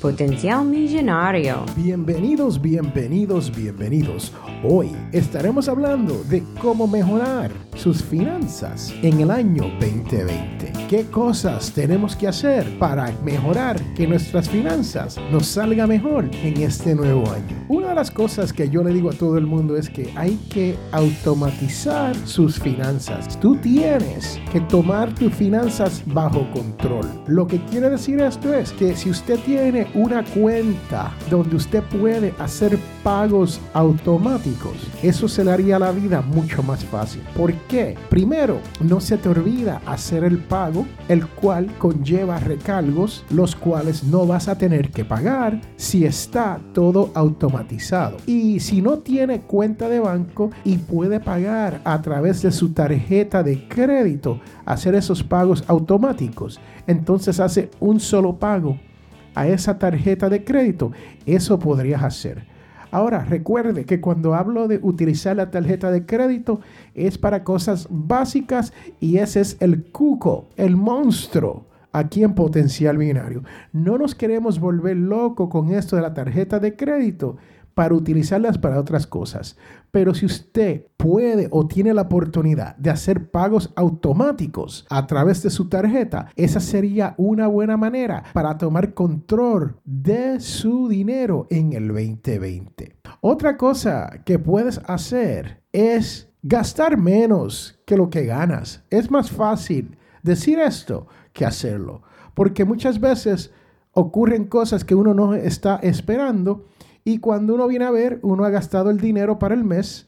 Potencial Millonario. Bienvenidos, bienvenidos, bienvenidos. Hoy estaremos hablando de cómo mejorar sus finanzas en el año 2020. ¿Qué cosas tenemos que hacer para mejorar que nuestras finanzas nos salga mejor en este nuevo año? Una de las cosas que yo le digo a todo el mundo es que hay que automatizar sus finanzas. Tú tienes que tomar tus finanzas bajo control. Lo que quiere decir esto es que si usted tiene una cuenta donde usted puede hacer pagos automáticos, eso se le haría la vida mucho más fácil. ¿Por qué? Primero, no se te olvida hacer el pago, el cual conlleva recargos, los cuales no vas a tener que pagar si está todo automatizado. Y si no tiene cuenta de banco y puede pagar a través de su tarjeta de crédito, hacer esos pagos automáticos, entonces hace un solo pago a esa tarjeta de crédito, eso podrías hacer. Ahora, recuerde que cuando hablo de utilizar la tarjeta de crédito es para cosas básicas y ese es el cuco, el monstruo aquí en Potencial Binario. No nos queremos volver locos con esto de la tarjeta de crédito para utilizarlas para otras cosas. Pero si usted puede o tiene la oportunidad de hacer pagos automáticos a través de su tarjeta, esa sería una buena manera para tomar control de su dinero en el 2020. Otra cosa que puedes hacer es gastar menos que lo que ganas. Es más fácil decir esto que hacerlo, porque muchas veces ocurren cosas que uno no está esperando y cuando uno viene a ver, uno ha gastado el dinero para el mes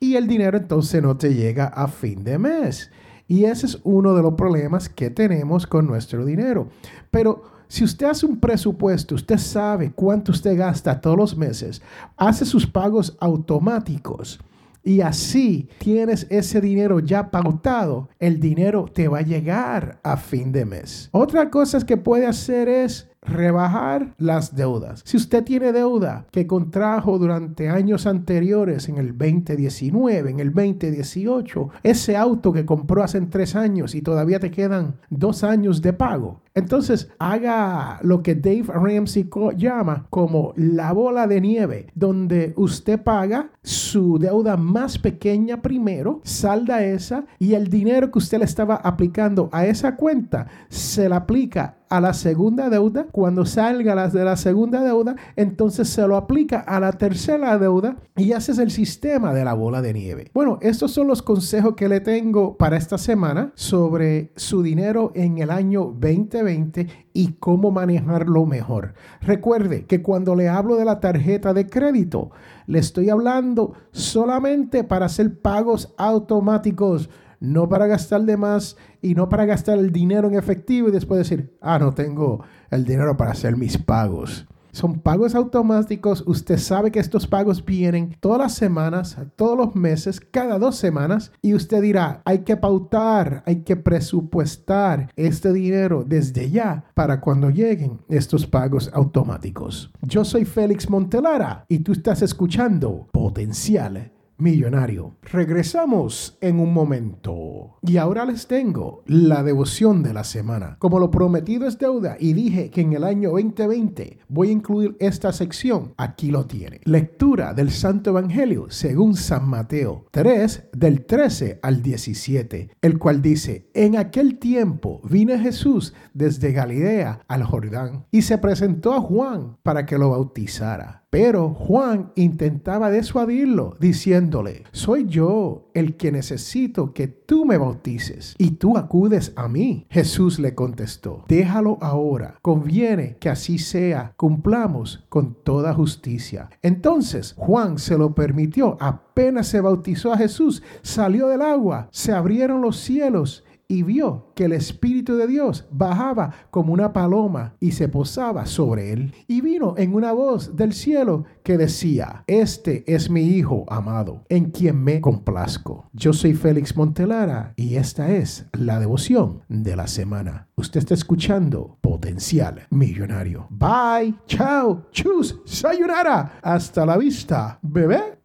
y el dinero entonces no te llega a fin de mes. Y ese es uno de los problemas que tenemos con nuestro dinero. Pero si usted hace un presupuesto, usted sabe cuánto usted gasta todos los meses, hace sus pagos automáticos y así tienes ese dinero ya pautado, el dinero te va a llegar a fin de mes. Otra cosa que puede hacer es rebajar las deudas. Si usted tiene deuda que contrajo durante años anteriores, en el 2019, en el 2018, ese auto que compró hace tres años y todavía te quedan dos años de pago, entonces haga lo que Dave Ramsey llama como la bola de nieve, donde usted paga su deuda más pequeña primero, salda esa y el dinero que usted le estaba aplicando a esa cuenta se la aplica a la segunda deuda. Cuando salga las de la segunda deuda, entonces se lo aplica a la tercera deuda y haces el sistema de la bola de nieve. Bueno, estos son los consejos que le tengo para esta semana sobre su dinero en el año 2020 y cómo manejarlo mejor. Recuerde que cuando le hablo de la tarjeta de crédito, le estoy hablando solamente para hacer pagos automáticos no para gastar de más y no para gastar el dinero en efectivo y después decir, ah, no tengo el dinero para hacer mis pagos. Son pagos automáticos. Usted sabe que estos pagos vienen todas las semanas, todos los meses, cada dos semanas. Y usted dirá, hay que pautar, hay que presupuestar este dinero desde ya para cuando lleguen estos pagos automáticos. Yo soy Félix Montelara y tú estás escuchando Potencial millonario. Regresamos en un momento. Y ahora les tengo la devoción de la semana. Como lo prometido es deuda y dije que en el año 2020 voy a incluir esta sección, aquí lo tiene. Lectura del Santo Evangelio según San Mateo 3 del 13 al 17, el cual dice, en aquel tiempo vino Jesús desde Galilea al Jordán y se presentó a Juan para que lo bautizara. Pero Juan intentaba disuadirlo, diciéndole, soy yo el que necesito que tú me bautices y tú acudes a mí. Jesús le contestó, déjalo ahora, conviene que así sea, cumplamos con toda justicia. Entonces Juan se lo permitió, apenas se bautizó a Jesús, salió del agua, se abrieron los cielos y vio que el Espíritu de Dios bajaba como una paloma y se posaba sobre él. Y vino en una voz del cielo que decía, Este es mi Hijo amado, en quien me complazco. Yo soy Félix Montelara y esta es la devoción de la semana. Usted está escuchando Potencial Millonario. Bye, chao, chus, sayonara. Hasta la vista, bebé.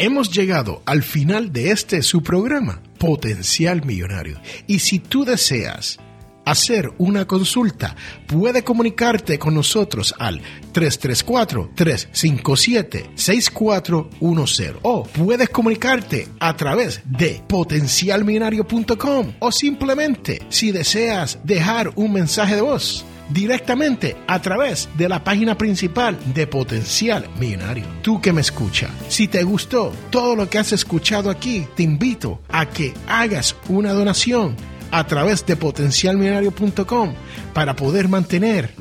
Hemos llegado al final de este su programa, Potencial Millonario. Y si tú deseas hacer una consulta, puede comunicarte con nosotros al 334-357-6410 o puedes comunicarte a través de potencialmillonario.com o simplemente si deseas dejar un mensaje de voz directamente a través de la página principal de Potencial Millonario. Tú que me escucha, si te gustó todo lo que has escuchado aquí, te invito a que hagas una donación a través de potencialmillonario.com para poder mantener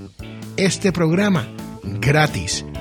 este programa gratis,